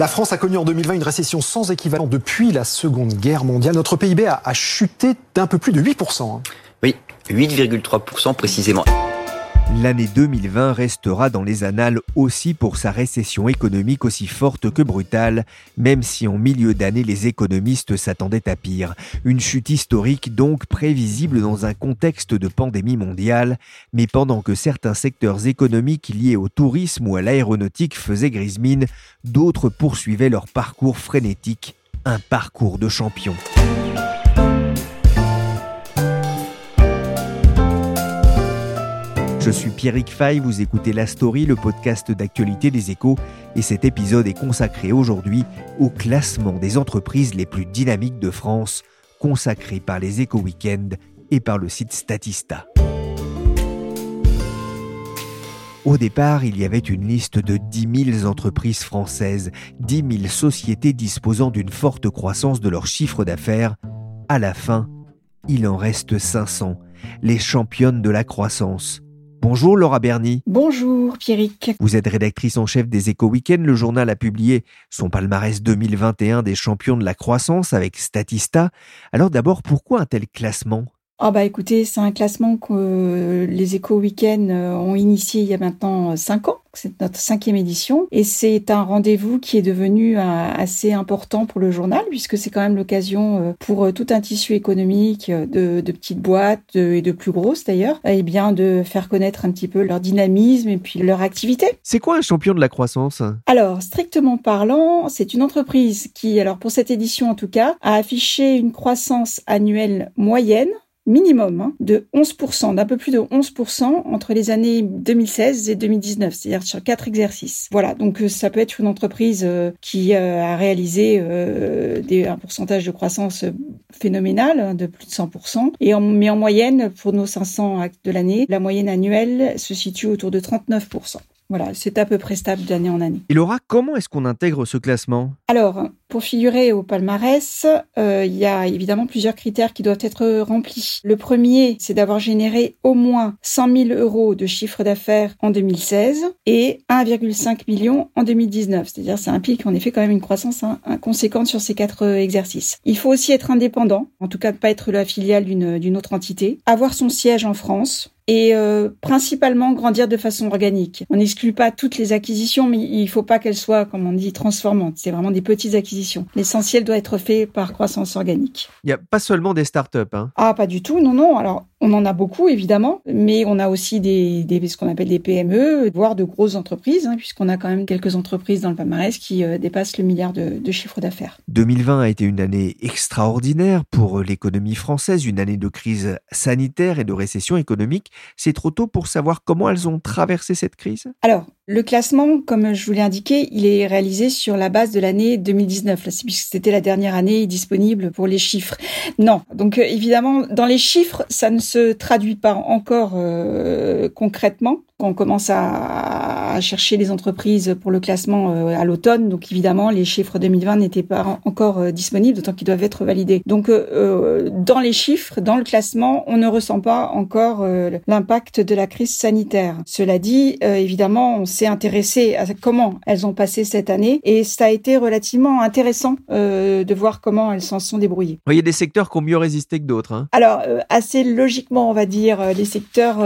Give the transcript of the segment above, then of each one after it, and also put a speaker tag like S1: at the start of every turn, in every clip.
S1: La France a connu en 2020 une récession sans équivalent depuis la Seconde Guerre mondiale. Notre PIB a, chuté d'un peu plus de 8%. hein.
S2: Oui, 8,3% précisément.
S3: L'année 2020 restera dans les annales aussi pour sa récession économique aussi forte que brutale, même si en milieu d'année les économistes s'attendaient à pire. Une chute historique donc prévisible dans un contexte de pandémie mondiale, mais pendant que certains secteurs économiques liés au tourisme ou à l'aéronautique faisaient grise mine, d'autres poursuivaient leur parcours frénétique, un parcours de champion. Je suis Pierrick Fay, vous écoutez La Story, le podcast d'actualité des échos, et cet épisode est consacré aujourd'hui au classement des entreprises les plus dynamiques de France, consacré par les échos Weekend et par le site Statista. Au départ, il y avait une liste de 10 000 entreprises françaises, 10 000 sociétés disposant d'une forte croissance de leur chiffre d'affaires. À la fin, il en reste 500, les championnes de la croissance. Bonjour Laura Berny.
S4: Bonjour Pierrick.
S3: Vous êtes rédactrice en chef des Échos Weekend. Le journal a publié son palmarès 2021 des champions de la croissance avec Statista. Alors d'abord, pourquoi un tel classement?
S4: Ah bah écoutez, c'est un classement que euh, les Échos Week-end euh, ont initié il y a maintenant 5 ans. C'est notre cinquième édition et c'est un rendez-vous qui est devenu euh, assez important pour le journal puisque c'est quand même l'occasion euh, pour euh, tout un tissu économique de, de petites boîtes de- et de plus grosses d'ailleurs, et bien de faire connaître un petit peu leur dynamisme et puis leur activité.
S3: C'est quoi un champion de la croissance?
S4: Alors, strictement parlant, c'est une entreprise qui, alors pour cette édition en tout cas, a affiché une croissance annuelle moyenne minimum hein, de 11%, d'un peu plus de 11% entre les années 2016 et 2019, c'est-à-dire sur quatre exercices. Voilà, donc euh, ça peut être une entreprise euh, qui euh, a réalisé des, un pourcentage de croissance phénoménal hein, de plus de 100%, et en, mais en moyenne, pour nos 500 actes de l'année, la moyenne annuelle se situe autour de 39%. Voilà, c'est à peu près stable d'année en année.
S3: Et Laura, comment est-ce qu'on intègre ce classement?
S4: Alors, pour figurer au palmarès, euh, il y a évidemment plusieurs critères qui doivent être remplis. Le premier, c'est d'avoir généré au moins 100 000 euros de chiffre d'affaires en 2016 et 1,5 million en 2019. C'est-à-dire, ça implique en effet quand même une croissance hein, conséquente sur ces quatre euh, exercices. Il faut aussi être indépendant, en tout cas ne pas être la filiale d'une autre entité, avoir son siège en France, et euh, principalement grandir de façon organique. On n'exclut pas toutes les acquisitions, mais il faut pas qu'elles soient, comme on dit, transformantes. C'est vraiment des petites acquisitions. L'essentiel doit être fait par croissance organique.
S3: Il n'y a pas seulement des startups. Hein.
S4: Ah, pas du tout, non, non. Alors, on en a beaucoup, évidemment, mais on a aussi des, des ce qu'on appelle des PME, voire de grosses entreprises, hein, puisqu'on a quand même quelques entreprises dans le palmarès qui euh, dépassent le milliard de, de chiffre d'affaires.
S3: 2020 a été une année extraordinaire pour l'économie française, une année de crise sanitaire et de récession économique. C'est trop tôt pour savoir comment elles ont traversé cette crise?
S4: Alors, le classement, comme je vous l'ai indiqué, il est réalisé sur la base de l'année 2019, là, c'est- puisque c'était la dernière année disponible pour les chiffres. Non, donc euh, évidemment, dans les chiffres, ça ne se traduit pas encore euh, concrètement. On commence à, à chercher les entreprises pour le classement euh, à l'automne, donc évidemment, les chiffres 2020 n'étaient pas en- encore euh, disponibles, d'autant qu'ils doivent être validés. Donc, euh, dans les chiffres, dans le classement, on ne ressent pas encore euh, l'impact de la crise sanitaire. Cela dit, euh, évidemment, on s'est intéressé à comment elles ont passé cette année et ça a été relativement intéressant de voir comment elles s'en sont débrouillées.
S3: Il y a des secteurs qui ont mieux résisté que d'autres. Hein.
S4: Alors, assez logiquement, on va dire, les secteurs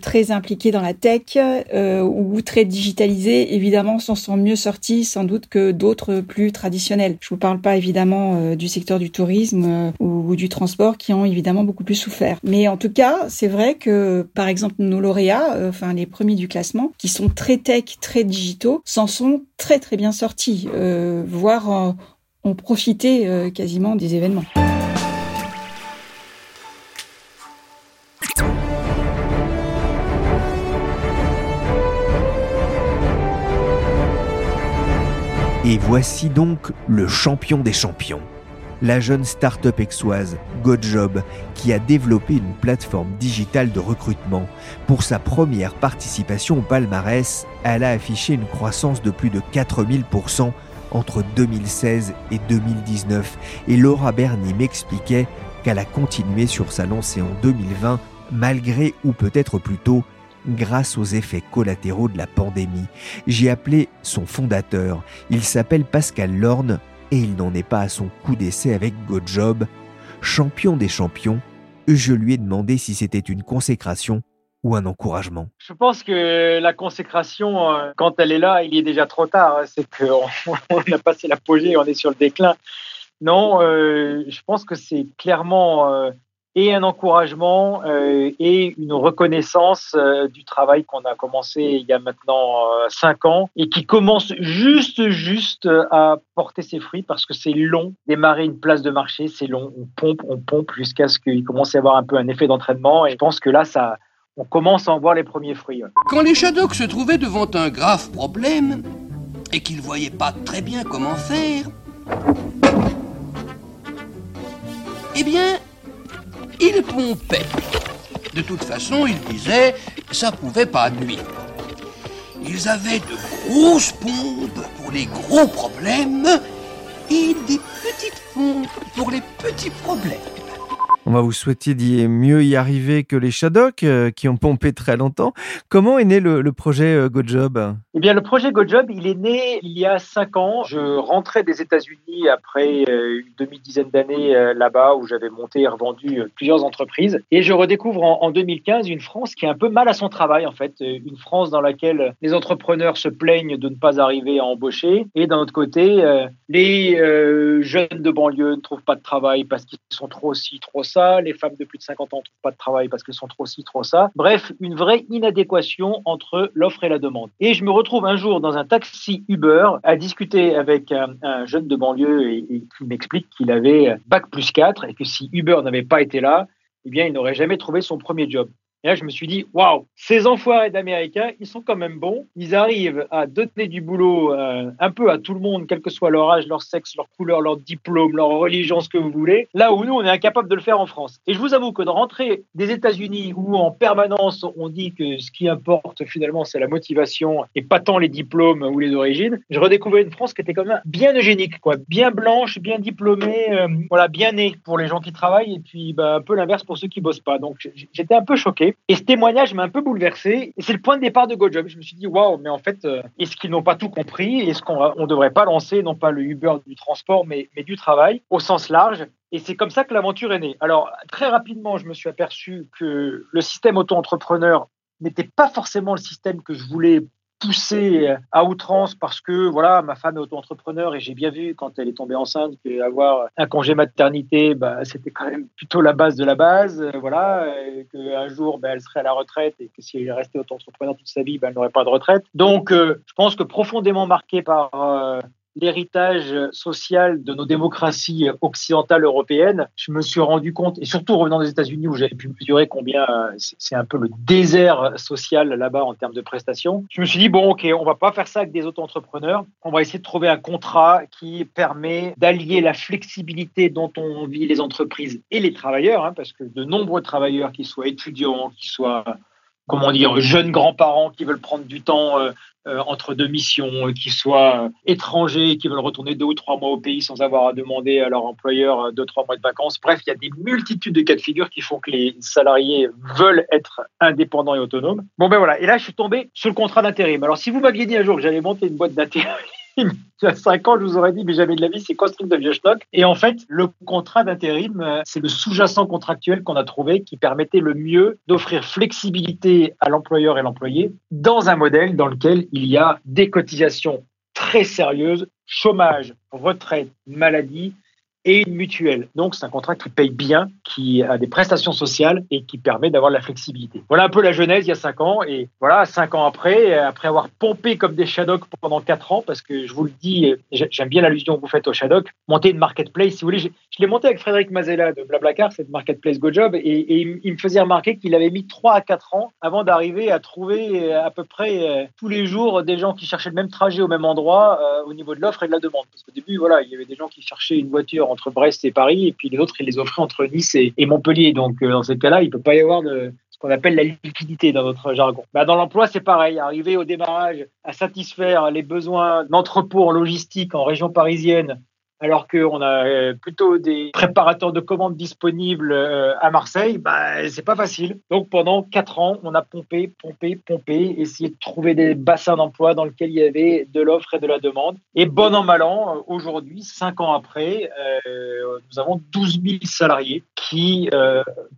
S4: très impliqués dans la tech ou très digitalisés, évidemment, s'en sont mieux sortis sans doute que d'autres plus traditionnels. Je vous parle pas évidemment euh, du secteur du tourisme euh, ou, du transport qui ont évidemment beaucoup plus souffert. Mais en tout cas, c'est vrai que, par exemple, nos lauréats, euh, enfin les premiers du classement, qui sont très tech, très digitaux, s'en sont très très bien sortis, voire ont profité quasiment des événements.
S3: Voici donc le champion des champions. La jeune start-up exoise GoJob qui a développé une plateforme digitale de recrutement. Pour sa première participation au palmarès, elle a affiché une croissance de plus de 4000% entre 2016 et 2019. Et Laura Berny m'expliquait qu'elle a continué sur sa lancée en 2020 malgré ou peut-être plutôt grâce aux effets collatéraux de la pandémie. J'ai appelé son fondateur. Il s'appelle Pascal Lorne et il n'en est pas à son coup d'essai avec GoJob. Champion des champions, je lui ai demandé si c'était une consécration ou un encouragement
S5: Je pense que la consécration, euh, quand elle est là, il est déjà trop tard. C'est qu'on a passé l'apogée, on est sur le déclin. Non, euh, je pense que c'est clairement euh, et un encouragement euh, et une reconnaissance euh, du travail qu'on a commencé il y a maintenant euh, cinq ans et qui commence juste, juste à porter ses fruits parce que c'est long. Démarrer une place de marché, c'est long. On pompe, on pompe jusqu'à ce qu'il commence à avoir un peu un effet d'entraînement et je pense que là, ça, on commence à en voir les premiers fruits.
S6: Quand les Shadocks se trouvaient devant un grave problème et qu'ils voyaient pas très bien comment faire, eh bien, ils pompaient. De toute façon, ils disaient, ça pouvait pas nuire. Ils avaient de grosses pompes pour les gros problèmes et des petites pompes pour les petits problèmes.
S3: On va vous souhaiter d'y mieux y arriver que les Shadocks euh, qui ont pompé très longtemps. Comment est né le, projet euh, GoJob
S5: Eh bien, le projet GoJob, il est né il y a cinq ans. Je rentrais des États-Unis après euh, une demi-dizaine d'années là-bas où j'avais monté et revendu plusieurs entreprises. Et je redécouvre en, 2015 une France qui est un peu mal à son travail, en fait. Une France dans laquelle les entrepreneurs se plaignent de ne pas arriver à embaucher. Et d'un autre côté, les jeunes de banlieue ne trouvent pas de travail parce qu'ils sont trop ci, trop ça. Les femmes de plus de 50 ans ne trouvent pas de travail parce qu'elles sont trop ci, trop ça. Bref, une vraie inadéquation entre l'offre et la demande. Et je me retrouve un jour dans un taxi Uber à discuter avec un, jeune de banlieue et, et qui m'explique qu'il avait bac plus 4 et que si Uber n'avait pas été là, eh bien, il n'aurait jamais trouvé son premier job. Et là, je me suis dit, waouh, ces enfoirés d'Américains, ils sont quand même bons. Ils arrivent à donner du boulot euh, un peu à tout le monde, quel que soit leur âge, leur sexe, leur couleur, leur diplôme, leur religion, ce que vous voulez. Là où nous, on est incapable de le faire en France. Et je vous avoue que de rentrer des États-Unis où en permanence on dit que ce qui importe finalement, c'est la motivation et pas tant les diplômes ou les origines, je redécouvrais une France qui était quand même bien eugénique, quoi, bien blanche, bien diplômée, euh, voilà, bien née pour les gens qui travaillent et puis bah, un peu l'inverse pour ceux qui bossent pas. Donc j'étais un peu choqué. Et ce témoignage m'a un peu bouleversé. Et c'est le point de départ de GoJob. Je me suis dit, waouh, mais en fait, euh, est-ce qu'ils n'ont pas tout compris? Est-ce qu'on ne devrait pas lancer, non pas le Uber du transport, mais, mais du travail au sens large? Et c'est comme ça que l'aventure est née. Alors, très rapidement, je me suis aperçu que le système auto-entrepreneur n'était pas forcément le système que je voulais poussé à outrance parce que voilà, ma femme est auto-entrepreneur et j'ai bien vu quand elle est tombée enceinte qu'avoir un congé maternité, bah, c'était quand même plutôt la base de la base, voilà, qu'un jour bah, elle serait à la retraite et que si elle restait auto-entrepreneur toute sa vie, bah, elle n'aurait pas de retraite. Donc, euh, je pense que profondément marqué par euh, l'héritage social de nos démocraties occidentales européennes, je me suis rendu compte, et surtout revenant des États-Unis où j'avais pu mesurer combien euh, c'est un peu le désert social là-bas en termes de prestations, je me suis dit, bon, ok, on va pas faire ça avec des auto-entrepreneurs, on va essayer de trouver un contrat qui permet d'allier la flexibilité dont on vit les entreprises et les travailleurs, hein, parce que de nombreux travailleurs, qui soient étudiants, qui soient comment dire, jeunes grands-parents qui veulent prendre du temps euh, euh, entre deux missions, euh, qui soient étrangers, qui veulent retourner deux ou trois mois au pays sans avoir à demander à leur employeur deux, trois mois de vacances. Bref, il y a des multitudes de cas de figure qui font que les salariés veulent être indépendants et autonomes. Bon, ben voilà. Et là, je suis tombé sur le contrat d'intérim. Alors, si vous m'aviez dit un jour que j'allais monter une boîte d'intérim, il y a cinq ans, je vous aurais dit, mais jamais de la vie, c'est quoi ce truc de vieux schnock Et en fait, le contrat d'intérim, euh, c'est le sous-jacent contractuel qu'on a trouvé qui permettait le mieux d'offrir flexibilité à l'employeur et l'employé dans un modèle dans lequel il y a des cotisations très sérieuses, chômage, retraite, maladie, et une mutuelle. Donc c'est un contrat qui paye bien, qui a des prestations sociales et qui permet d'avoir de la flexibilité. Voilà un peu la genèse il y a cinq ans et voilà cinq ans après, après avoir pompé comme des Shadocks pendant quatre ans, parce que je vous le dis, j'aime bien l'allusion que vous faites au Shadok, monter une marketplace, si vous voulez, je, l'ai monté avec Frédéric Mazella de Blablacar, cette marketplace GoJob, et, et il, me faisait remarquer qu'il avait mis trois à quatre ans avant d'arriver à trouver à peu près euh, tous les jours des gens qui cherchaient le même trajet au même endroit euh, au niveau de l'offre et de la demande. Parce qu'au début, voilà, il y avait des gens qui cherchaient une voiture entre Brest et Paris, et puis les autres, ils les offraient entre Nice et, Montpellier. Donc, euh, dans ces cas-là, il ne peut pas y avoir de, ce qu'on appelle la liquidité dans notre jargon. Bah, dans l'emploi, c'est pareil. Arriver au démarrage à satisfaire les besoins d'entrepôt en logistique en région parisienne alors qu'on a euh, plutôt des préparateurs de commandes disponibles euh, à Marseille, bah, c'est pas facile. Donc pendant quatre ans, on a pompé, pompé, pompé, essayé de trouver des bassins d'emploi dans lesquels il y avait de l'offre et de la demande. Et bon an, mal an, aujourd'hui, cinq ans après, euh, nous avons 12 000 salariés qui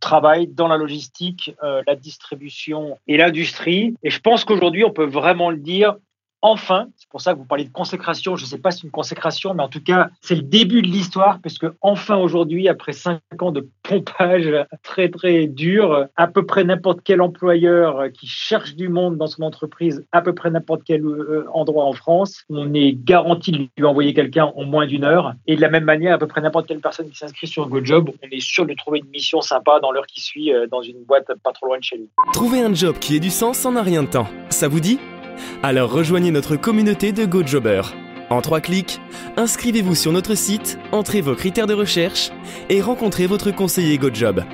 S5: travaillent dans la logistique, la distribution et l'industrie. Et je pense qu'aujourd'hui, on peut vraiment le dire, enfin, c'est pour ça que vous parlez de consécration, je ne sais pas si c'est une consécration, mais en tout cas, c'est le début de l'histoire, puisque enfin aujourd'hui, après cinq ans de pompage très très dur, à peu près n'importe quel employeur qui cherche du monde dans son entreprise, à peu près n'importe quel euh, endroit en France, on est garanti de lui envoyer quelqu'un en moins d'une heure. Et de la même manière, à peu près n'importe quelle personne qui s'inscrit sur GoJob, on est sûr de trouver une mission sympa dans l'heure qui suit euh, dans une boîte pas trop loin de chez lui.
S7: Trouver un job qui ait du sens en a rien de temps. Ça vous dit? Alors rejoignez notre communauté de GoJobbers. En trois clics, inscrivez-vous sur notre site, entrez vos critères de recherche et rencontrez votre conseiller GoJob.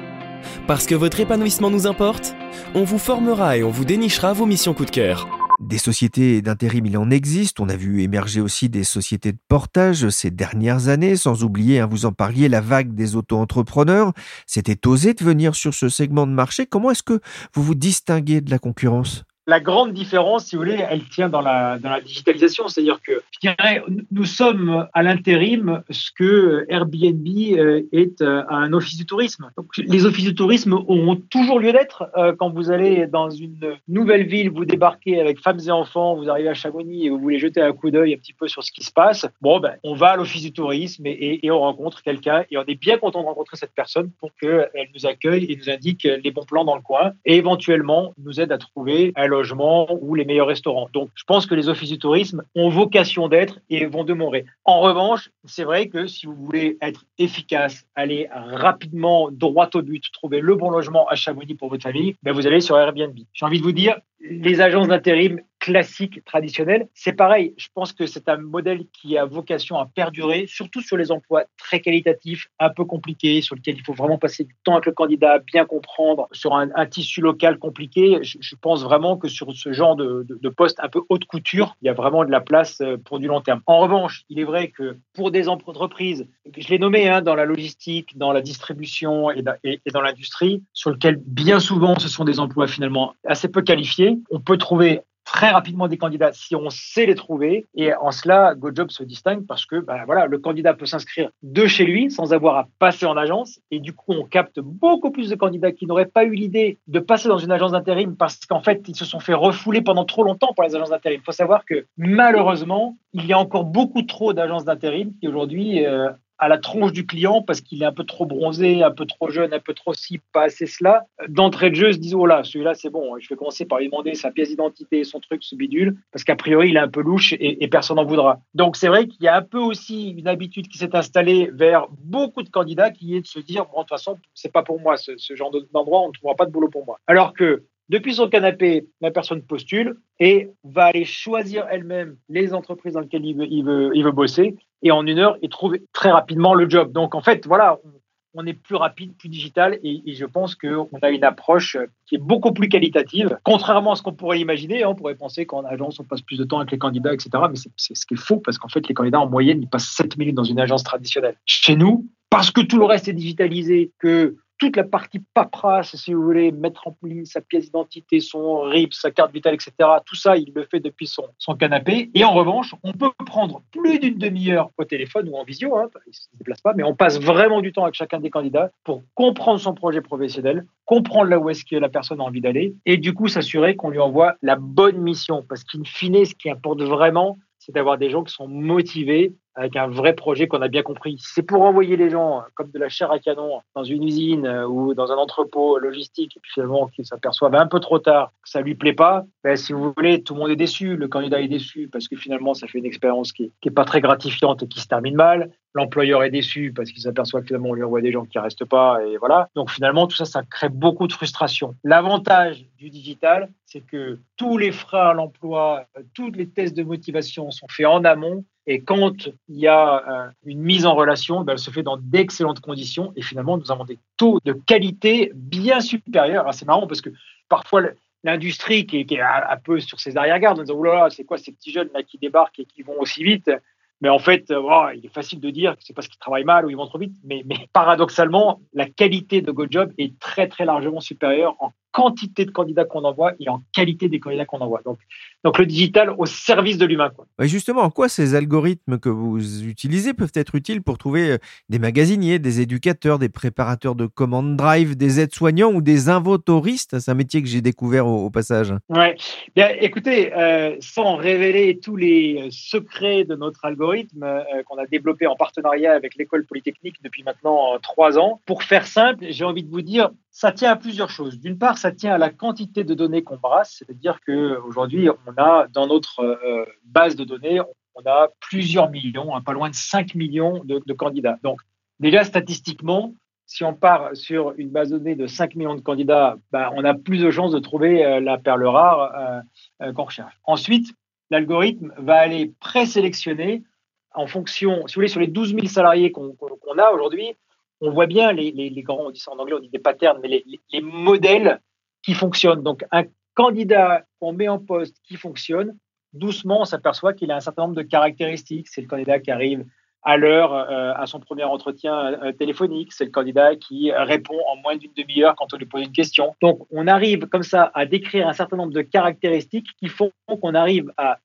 S7: Parce que votre épanouissement nous importe, on vous formera et on vous dénichera vos missions coup de cœur.
S3: Des sociétés d'intérim, il en existe. On a vu émerger aussi des sociétés de portage ces dernières années, sans oublier, hein, vous en parliez, la vague des auto-entrepreneurs. C'était osé de venir sur ce segment de marché. Comment est-ce que vous vous distinguez de la concurrence?
S5: La grande différence, si vous voulez, elle tient dans la, digitalisation. C'est-à-dire que, je dirais, nous sommes à l'intérim ce que Airbnb euh, est euh, un office du tourisme. les offices du tourisme auront toujours lieu d'être. Euh, quand vous allez dans une nouvelle ville, vous débarquez avec femmes et enfants, vous arrivez à Chamonix et vous voulez jeter un coup d'œil un petit peu sur ce qui se passe. Bon, ben, on va à l'office du tourisme et, on rencontre quelqu'un et on est bien content de rencontrer cette personne pour qu'elle nous accueille et nous indique les bons plans dans le coin et éventuellement nous aide à trouver ou les meilleurs restaurants. Donc, je pense que les offices du tourisme ont vocation d'être et vont demeurer. En revanche, c'est vrai que si vous voulez être efficace, aller rapidement droit au but, trouver le bon logement à Chamonix pour votre famille, ben vous allez sur Airbnb. J'ai envie de vous dire, les agences d'intérim classiques, traditionnelles, c'est pareil. Je pense que c'est un modèle qui a vocation à perdurer, surtout sur les emplois très qualitatifs, un peu compliqués, sur lesquels il faut vraiment passer du temps avec le candidat, bien comprendre, sur un, tissu local compliqué. Je, pense vraiment que sur ce genre de, de, poste un peu haute couture, il y a vraiment de la place euh, pour du long terme. En revanche, il est vrai que pour des entreprises, je l'ai nommé hein, dans la logistique, dans la distribution et, et dans l'industrie, sur lequel bien souvent ce sont des emplois finalement assez peu qualifiés, on peut trouver très rapidement des candidats si on sait les trouver. Et en cela, GoJob se distingue parce que ben voilà, le candidat peut s'inscrire de chez lui sans avoir à passer en agence. Et du coup, on capte beaucoup plus de candidats qui n'auraient pas eu l'idée de passer dans une agence d'intérim parce qu'en fait, ils se sont fait refouler pendant trop longtemps par les agences d'intérim. Il faut savoir que malheureusement, il y a encore beaucoup trop d'agences d'intérim qui aujourd'hui euh, à la tronche du client parce qu'il est un peu trop bronzé, un peu trop jeune, un peu trop ci, pas assez cela. D'entrée de jeu, se disent, oh là, celui-là, c'est bon, je vais commencer par lui demander sa pièce d'identité, son truc, ce bidule, parce qu'a priori, il est un peu louche et, personne n'en voudra. Donc, c'est vrai qu'il y a un peu aussi une habitude qui s'est installée vers beaucoup de candidats qui est de se dire, bon, de toute façon, c'est pas pour moi, ce, ce genre d'endroit, on ne trouvera pas de boulot pour moi. Alors que depuis son canapé, la personne postule et va aller choisir elle-même les entreprises dans lesquelles il veut, bosser. Et en une heure, il trouve très rapidement le job. Donc, en fait, voilà, on est plus rapide, plus digital, et, je pense qu'on a une approche qui est beaucoup plus qualitative, contrairement à ce qu'on pourrait imaginer. On pourrait penser qu'en agence, on passe plus de temps avec les candidats, etc. Mais c'est ce qui est faux, parce qu'en fait, les candidats, en moyenne, ils passent 7 minutes dans une agence traditionnelle. Chez nous, parce que tout le reste est digitalisé, que toute la partie paperasse, si vous voulez, mettre en ligne sa pièce d'identité, son RIP, sa carte vitale, etc. Tout ça, il le fait depuis son, son canapé. Et en revanche, on peut prendre plus d'une demi-heure au téléphone ou en visio, hein, il ne se déplace pas, mais on passe vraiment du temps avec chacun des candidats pour comprendre son projet professionnel, comprendre là où est-ce que la personne a envie d'aller, et du coup s'assurer qu'on lui envoie la bonne mission. Parce qu'in fine, ce qui importe vraiment, c'est d'avoir des gens qui sont motivés avec un vrai projet qu'on a bien compris. C'est pour envoyer les gens comme de la chair à canon dans une usine euh, ou dans un entrepôt logistique et puis finalement qu'ils s'aperçoivent un peu trop tard que ça lui plaît pas. Ben, si vous voulez, tout le monde est déçu. Le candidat est déçu parce que finalement ça fait une expérience qui, qui est pas très gratifiante et qui se termine mal. L'employeur est déçu parce qu'il s'aperçoit que finalement on lui envoie des gens qui restent pas et voilà. Donc finalement tout ça, ça crée beaucoup de frustration. L'avantage du digital, c'est que tous les freins à l'emploi, euh, toutes les tests de motivation sont faits en amont et quand il y a euh, une mise en relation, ben, elle se fait dans d'excellentes conditions. Et finalement, nous avons des taux de qualité bien supérieurs. C'est marrant parce que parfois, l'industrie qui, est un peu sur ses arrière-gardes, en disant Oh là là, c'est quoi ces petits jeunes là qui débarquent et qui vont aussi vite mais en fait, euh, oh, il est facile de dire que c'est parce qu'ils travaillent mal ou ils vont trop vite. Mais, paradoxalement, la qualité de GoJob est très, très largement supérieure quantité de candidats qu'on envoie et en qualité des candidats qu'on envoie. Donc, donc le digital au service de l'humain.
S3: justement, en quoi ces algorithmes que vous utilisez peuvent être utiles pour trouver euh, des magasiniers, des éducateurs, des préparateurs de commandes drive, des aides-soignants ou des inventoristes C'est un métier que j'ai découvert au, passage.
S5: Ouais. Bien, écoutez, euh, sans révéler tous les euh, secrets de notre algorithme qu'on a développé en partenariat avec l'école polytechnique depuis maintenant trois ans, pour faire simple, j'ai envie de vous dire, ça tient à plusieurs choses. D'une part, ça tient à la quantité de données qu'on brasse, c'est-à-dire qu'aujourd'hui, on a dans notre euh, base de données, on a plusieurs millions, hein, pas loin de 5 millions de, candidats. Donc, déjà statistiquement, si on part sur une base de données de 5 millions de candidats, ben, on a plus de chances de trouver euh, la perle rare euh, qu'on recherche. Ensuite, l'algorithme va aller présélectionner en fonction, si vous voulez, sur les 12 000 salariés qu'on a aujourd'hui, on voit bien les, grands, on dit ça en anglais, on dit des patterns, mais les, modèles qui fonctionnent. Donc, un candidat qu'on met en poste qui fonctionne, doucement, on s'aperçoit qu'il a un certain nombre de caractéristiques. C'est le candidat qui arrive à l'heure euh, à son premier entretien euh, téléphonique. C'est le candidat qui répond en moins d'une demi-heure quand on lui pose une question. Donc, on arrive comme ça à décrire un certain nombre de caractéristiques qui font qu'on arrive à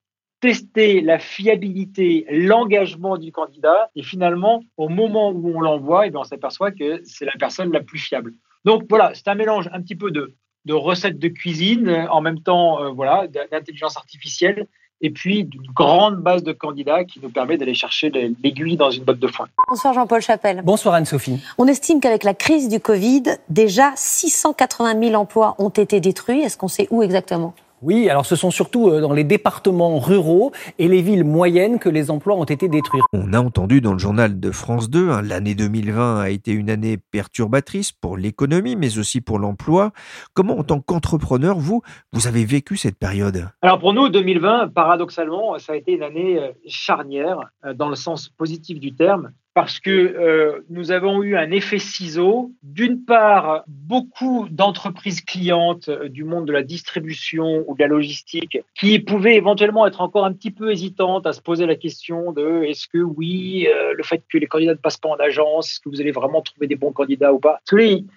S5: tester la fiabilité, l'engagement du candidat. Et finalement, au moment où on l'envoie, eh on s'aperçoit que c'est la personne la plus fiable. Donc voilà, c'est un mélange un petit peu de, de recettes de cuisine, en même temps euh, voilà, d'intelligence artificielle, et puis d'une grande base de candidats qui nous permet d'aller chercher l'aiguille dans une botte de foin.
S8: Bonsoir Jean-Paul Chapelle.
S9: Bonsoir Anne-Sophie.
S8: On estime qu'avec la crise du Covid, déjà 680 000 emplois ont été détruits. Est-ce qu'on sait où exactement?
S9: Oui, alors ce sont surtout euh, dans les départements ruraux et les villes moyennes que les emplois ont été détruits.
S3: On a entendu dans le journal de France 2, hein, l'année 2020 a été une année perturbatrice pour l'économie, mais aussi pour l'emploi. Comment, en tant qu'entrepreneur, vous, vous avez vécu cette période?
S5: Alors pour nous, 2020, paradoxalement, ça a été une année euh, charnière, euh, dans le sens positif du terme parce que euh, nous avons eu un effet ciseau. D'une part, beaucoup d'entreprises clientes euh, du monde de la distribution ou de la logistique qui pouvaient éventuellement être encore un petit peu hésitantes à se poser la question de est-ce que oui, euh, le fait que les candidats ne passent pas en agence, est-ce que vous allez vraiment trouver des bons candidats ou pas?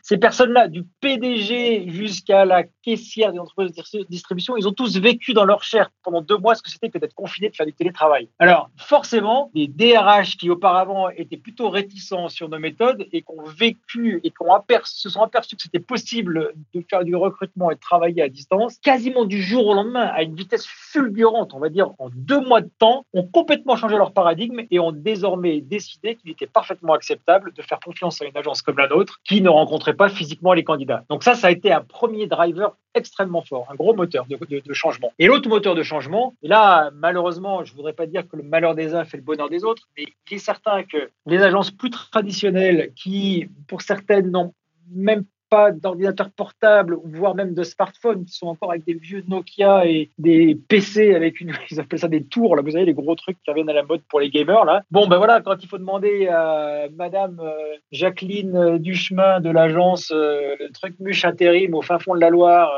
S5: Ces personnes-là, du PDG jusqu'à la caissière des entreprises de distribution, ils ont tous vécu dans leur chair pendant deux mois ce que c'était que d'être confinés, de faire du télétravail. Alors, forcément, les DRH qui auparavant étaient étaient plutôt réticents sur nos méthodes et qui ont vécu et qui se sont aperçus que c'était possible de faire du recrutement et de travailler à distance, quasiment du jour au lendemain, à une vitesse fulgurante, on va dire en deux mois de temps, ont complètement changé leur paradigme et ont désormais décidé qu'il était parfaitement acceptable de faire confiance à une agence comme la nôtre qui ne rencontrait pas physiquement les candidats. Donc ça, ça a été un premier driver extrêmement fort, un gros moteur de, changement. Et l'autre moteur de changement, et là, malheureusement, je voudrais pas dire que le malheur des uns fait le bonheur des autres, mais il est certain que les agences plus traditionnelles qui, pour certaines, n'ont même pas d'ordinateur portable, voire même de smartphones, qui sont encore avec des vieux Nokia et des PC avec une, ils appellent ça des tours, là, vous savez, les gros trucs qui reviennent à la mode pour les gamers, là. Bon, ben voilà, quand il faut demander à Madame euh, Jacqueline euh, Duchemin de l'agence euh, Truc Muche Intérim au fin fond de la Loire,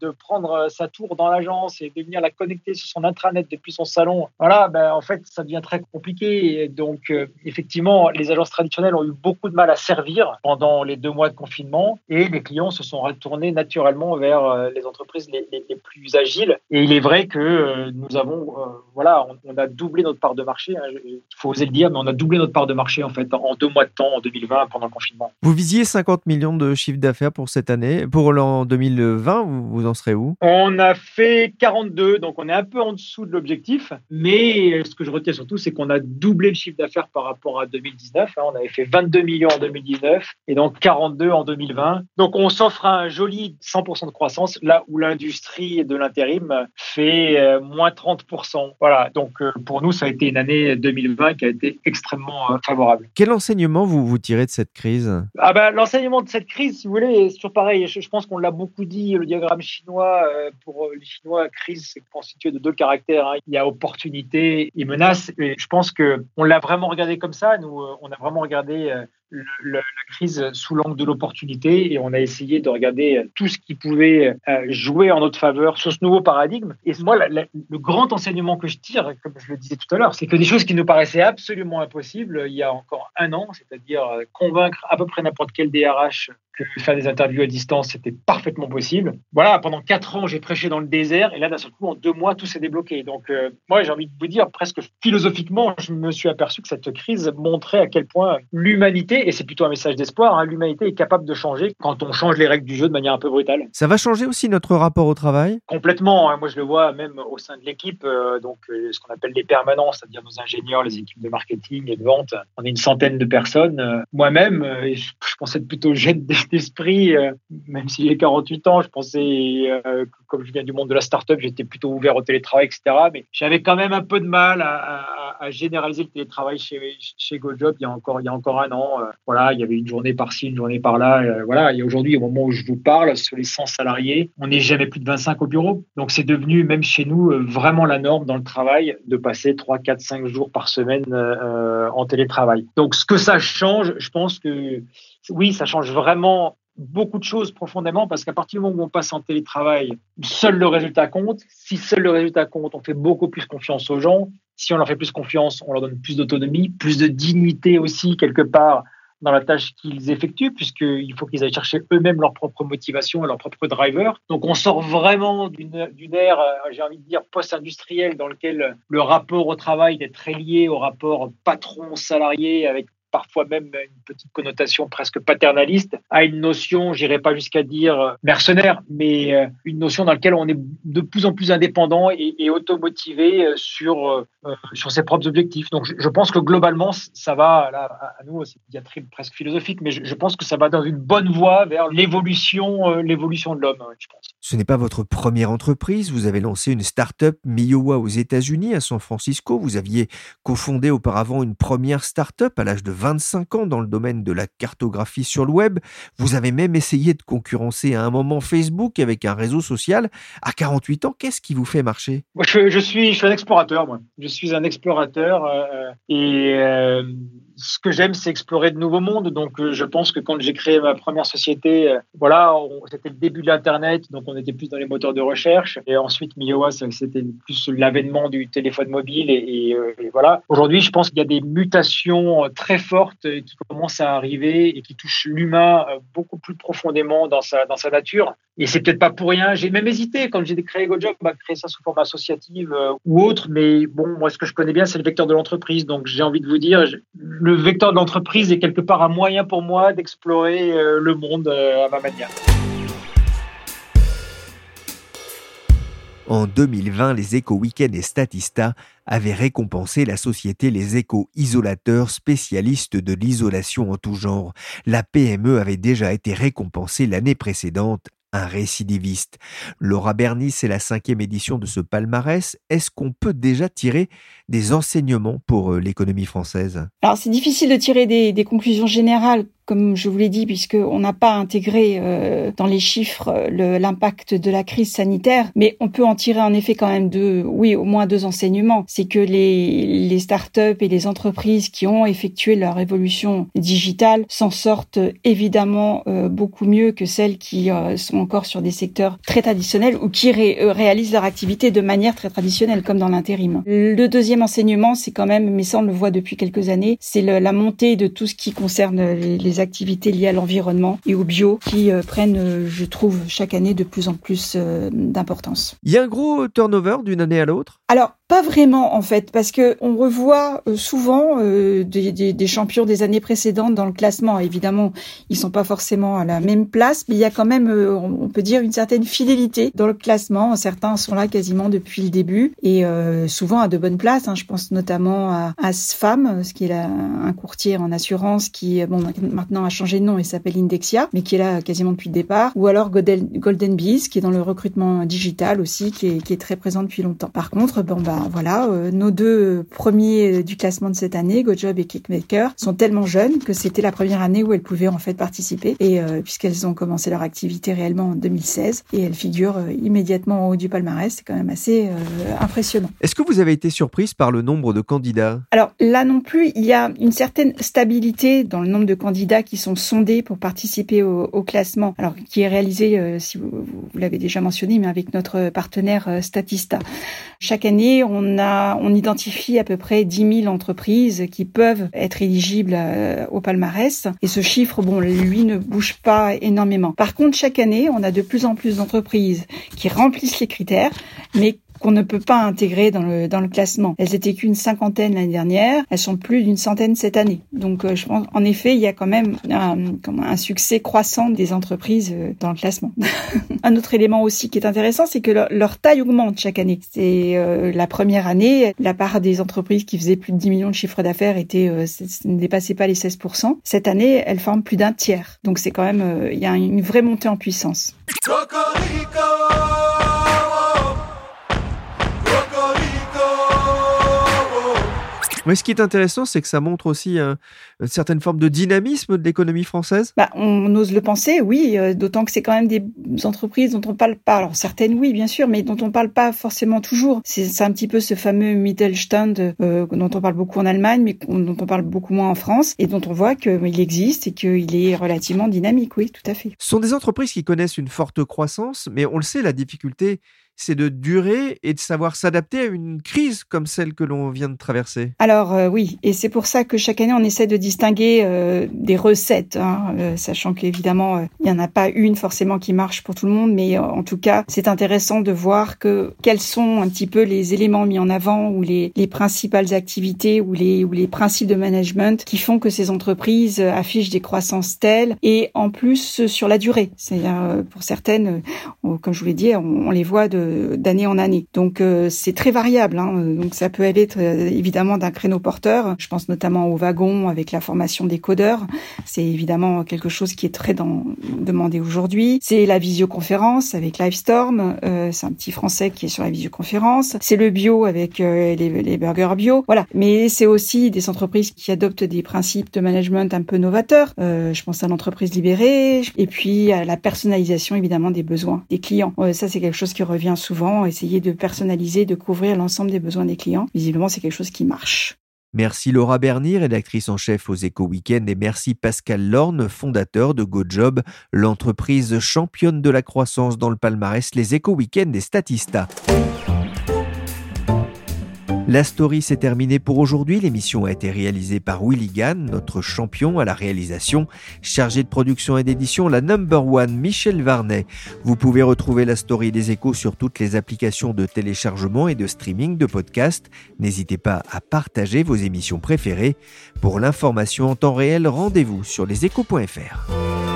S5: de prendre sa tour dans l'agence et de venir la connecter sur son intranet depuis son salon, voilà, ben en fait, ça devient très compliqué. Donc, effectivement, les agences traditionnelles ont eu beaucoup de mal à servir pendant les deux mois de confinement. Et les clients se sont retournés naturellement vers euh, les entreprises les, plus agiles. Et il est vrai que euh, nous avons, voilà, on, a doublé notre part de marché. Hein. il faut oser le dire, mais on a doublé notre part de marché en fait en deux mois de temps en 2020 pendant le confinement.
S3: Vous visiez 50 millions de chiffre d'affaires pour cette année. Pour l'an 2020, vous, vous en serez où?
S5: On a fait 42, donc on est un peu en dessous de l'objectif. Mais ce que je retiens surtout, c'est qu'on a doublé le chiffre d'affaires par rapport à 2019. Hein. On avait fait 22 millions en 2019 et donc 42 en 2020. Donc on s'offre un joli 100% de croissance là où l'industrie de l'intérim fait euh, moins 30%. Voilà, donc euh, pour nous, ça a été une année 2020 qui a été extrêmement euh, favorable.
S3: Quel enseignement vous, vous tirez de cette crise?
S5: Ah ben, L'enseignement de cette crise, si vous voulez, c'est toujours pareil. Je, pense qu'on l'a beaucoup dit, le diagramme chinois, pour les Chinois, crise, c'est constitué de deux caractères. Hein. Il y a opportunité et menace. Et je pense qu'on l'a vraiment regardé comme ça. Nous, on a vraiment regardé la crise sous l'angle de l'opportunité et on a essayé de regarder tout ce qui pouvait euh, jouer en notre faveur sur ce nouveau paradigme. Et moi, le grand enseignement que je tire, comme je le disais tout à l'heure, c'est que des choses qui nous paraissaient absolument impossibles il y a encore un an, c'est-à-dire euh, convaincre à peu près n'importe quel DRH que faire des interviews à distance, c'était parfaitement possible. Voilà, pendant quatre ans, j'ai prêché dans le désert et là, d'un seul coup, en deux mois, tout s'est débloqué. Donc, euh, moi, j'ai envie de vous dire, presque philosophiquement, je me suis aperçu que cette crise montrait à quel point l'humanité, et c'est plutôt un message d'espoir, hein, l'humanité est capable de changer quand on change les règles du jeu de manière un peu brutale.
S3: Ça va changer aussi notre rapport au travail?
S5: Complètement. Hein. moi, je le vois même au sein de l'équipe, euh, donc euh, ce qu'on appelle les permanents, c'est-à-dire nos ingénieurs, les équipes de marketing et de vente. On est une centaine de personnes. Moi-même, je, pensais être plutôt jeune d'esprit euh, même si j'ai 48 ans, je pensais, euh, comme je viens du monde de la start-up, j'étais plutôt ouvert au télétravail, etc. Mais j'avais quand même un peu de mal à, généraliser le télétravail chez, chez GoJob il y a encore, il y a encore un an. Euh, voilà, il y avait une journée par-ci, une journée par-là. voilà, et aujourd'hui, au moment où je vous parle, sur les 100 salariés, on n'est jamais plus de 25 au bureau. Donc c'est devenu, même chez nous, vraiment la norme dans le travail de passer 3, 4, 5 jours par semaine en télétravail. Donc ce que ça change, je pense que oui, ça change vraiment beaucoup de choses profondément parce qu'à partir du moment où on passe en télétravail, seul le résultat compte. Si seul le résultat compte, on fait beaucoup plus confiance aux gens. Si on leur fait plus confiance, on leur donne plus d'autonomie, plus de dignité aussi quelque part dans la tâche qu'ils effectuent, puisqu'il faut qu'ils aillent chercher eux-mêmes leur propre motivation et leur propre driver. Donc on sort vraiment d'une ère, euh, j'ai envie de dire, post-industrielle, dans lequel le rapport au travail est très lié au rapport patron-salarié, avec parfois même une petite connotation presque paternaliste, à une notion, j'irai pas jusqu'à dire mercenaire, mais euh, une notion dans laquelle on est de plus en plus indépendant et, et automotivé euh, sur, euh, sur ses propres objectifs. Donc je, pense que globalement, ça va, là, à nous, c'est une diatribe presque philosophique, mais je, pense que ça va dans une bonne voie vers l'évolution, de l'homme, je pense.
S3: Ce n'est pas votre première entreprise. Vous avez lancé une start-up Miowa aux États-Unis, à San Francisco. Vous aviez cofondé auparavant une première start-up à l'âge de 25 ans dans le domaine de la cartographie sur le web. Vous avez même essayé de concurrencer à un moment Facebook avec un réseau social. À 48 ans, qu'est-ce qui vous fait marcher?
S5: Je, suis, je suis un explorateur, moi. Je suis un explorateur euh, et euh, ce que j'aime, c'est explorer de nouveaux mondes. Donc, euh, je pense que quand j'ai créé ma première société, euh, voilà, c'était le début de l'Internet, donc on était plus dans les moteurs de recherche. Et ensuite, Miowa, c'était plus l'avènement du téléphone mobile. Et, euh, et voilà. Aujourd'hui, je pense qu'il y a des mutations très fortes qui commencent à arriver et qui touchent l'humain beaucoup plus profondément dans sa, nature. Et c'est peut-être pas pour rien. J'ai même hésité quand j'ai créé GoJob à créer ça sous forme associative ou autre. Mais bon, moi, ce que je connais bien, c'est le vecteur de l'entreprise. Donc, j'ai envie de vous dire, le vecteur de l'entreprise est quelque part un moyen pour moi d'explorer euh, le monde euh, à ma manière.
S3: En 2020, les éco-weekends et Statista avaient récompensé la société Les Éco-Isolateurs, spécialistes de l'isolation en tout genre. La PME avait déjà été récompensée l'année précédente récidiviste. Laura Bernis, c'est la cinquième édition de ce palmarès. Est-ce qu'on peut déjà tirer des enseignements pour euh, l'économie française?
S4: Alors c'est difficile de tirer des conclusions générales comme je vous l'ai dit, puisqu'on n'a pas intégré euh, dans les chiffres euh, l'impact de la crise sanitaire, mais on peut en tirer en effet quand même deux, oui, au moins deux enseignements. C'est que les, les startups et les entreprises qui ont effectué leur évolution digitale s'en sortent évidemment euh, beaucoup mieux que celles qui sont encore sur des secteurs très traditionnels ou qui réalisent leur activité de manière très traditionnelle, comme dans l'intérim. Le deuxième enseignement, c'est quand même, mais ça on le voit depuis quelques années, c'est la montée de tout ce qui concerne les des activités liées à l'environnement et au bio qui prennent, je trouve, chaque année de plus en plus d'importance.
S3: Il y a un gros turnover d'une année à l'autre
S4: Alors, pas vraiment en fait, parce que on revoit souvent des, des, des, champions des années précédentes dans le classement. Évidemment, ils sont pas forcément à la même place, mais il y a quand même, on peut dire, une certaine fidélité dans le classement. Certains sont là quasiment depuis le début et souvent à de bonnes places. Hein. Je pense notamment à, à ce qui est un courtier en assurance qui, bon, maintenant a changé de nom et s'appelle Indexia, mais qui est là quasiment depuis le départ. Ou alors Golden, Golden Bees, qui est dans le recrutement digital aussi, qui est, qui est très présent depuis longtemps. Par contre, bon, bah voilà, euh, nos deux premiers du classement de cette année, GoJob et Kickmaker, sont tellement jeunes que c'était la première année où elles pouvaient en fait participer. Et euh, puisqu'elles ont commencé leur activité réellement en 2016 et elles figurent euh, immédiatement au haut du palmarès, c'est quand même assez impressionnant.
S3: Est-ce que vous avez été surprise par le nombre de candidats?
S4: Alors là non plus, il y a une certaine stabilité dans le nombre de candidats qui sont sondés pour participer au, au classement. Alors qui est réalisé, si vous, vous l'avez déjà mentionné, mais avec notre partenaire Statista. Chaque a, on identifie à peu près 10 000 entreprises qui peuvent être éligibles euh, au palmarès. Et ce chiffre, bon, lui ne bouge pas énormément. Par contre, chaque année, on a de plus en plus d'entreprises qui remplissent les critères, mais qu'on ne peut pas intégrer dans le, dans le classement. Elles étaient qu'une cinquantaine l'année dernière, elles sont plus d'une centaine cette année. Donc euh, je pense, en effet, il y a quand même un, un succès croissant des entreprises euh, dans le classement. un autre élément aussi qui est intéressant, c'est que leur, taille augmente chaque année. C'est euh, la première année, la part des entreprises qui faisaient plus de 10 millions de chiffres d'affaires était ne dépassait pas les 16%. Cette année, elles forment plus d'un tiers. Donc c'est quand même, il y a une vraie montée en puissance.
S3: Mais ce qui est intéressant, c'est que ça montre aussi une certaine forme de dynamisme de l'économie française.
S4: Bah, on ose le penser, oui, euh, d'autant que c'est quand même des entreprises dont on parle pas. Alors certaines, oui, bien sûr, mais dont on parle pas forcément toujours. C'est un petit peu ce fameux Mittelstand euh, dont on parle beaucoup en Allemagne, mais dont on parle beaucoup moins en France, et dont on voit qu'il existe et qu'il est relativement dynamique, oui, tout à fait.
S3: Ce sont des entreprises qui connaissent une forte croissance, mais on le sait, la difficulté c'est de durer et de savoir s'adapter à une crise comme celle que l'on vient de traverser.
S4: Alors euh, oui, et c'est pour ça que chaque année on essaie de distinguer euh, des recettes, hein, euh, sachant qu'évidemment il n'y en a pas une forcément qui marche pour tout le monde, mais en tout cas c'est intéressant de voir que quels sont un petit peu les éléments mis en avant ou les, les principales activités ou les, ou les principes de management qui font que ces entreprises affichent des croissances telles et en plus sur la durée. C'est-à-dire pour certaines, comme je vous l'ai dit, on les voit de d'année en année. Donc euh, c'est très variable. Hein. Donc ça peut aller euh, évidemment d'un créneau porteur. Je pense notamment au wagon avec la formation des codeurs. C'est évidemment quelque chose qui est très demandé aujourd'hui. C'est la visioconférence avec Livestorm. Euh, c'est un petit français qui est sur la visioconférence. C'est le bio avec les, les, burgers bio. Voilà. Mais c'est aussi des entreprises qui adoptent des principes de management un peu novateurs. je pense à l'entreprise libérée et puis à la personnalisation évidemment des besoins des clients. ça c'est quelque chose qui revient souvent, essayer de personnaliser, de couvrir l'ensemble des besoins des clients. Visiblement, c'est quelque chose qui marche.
S3: Merci Laura Bernier, rédactrice en chef aux Éco Weekend, et merci Pascal Lorne, fondateur de GoJob, l'entreprise championne de la croissance dans le palmarès Les Éco Weekend et Statista. La story s'est terminée pour aujourd'hui. L'émission a été réalisée par Willy Gann, notre champion à la réalisation, chargé de production et d'édition, la number one Michel Varnet. Vous pouvez retrouver la story des échos sur toutes les applications de téléchargement et de streaming de podcasts. N'hésitez pas à partager vos émissions préférées. Pour l'information en temps réel, rendez-vous sur leséchos.fr.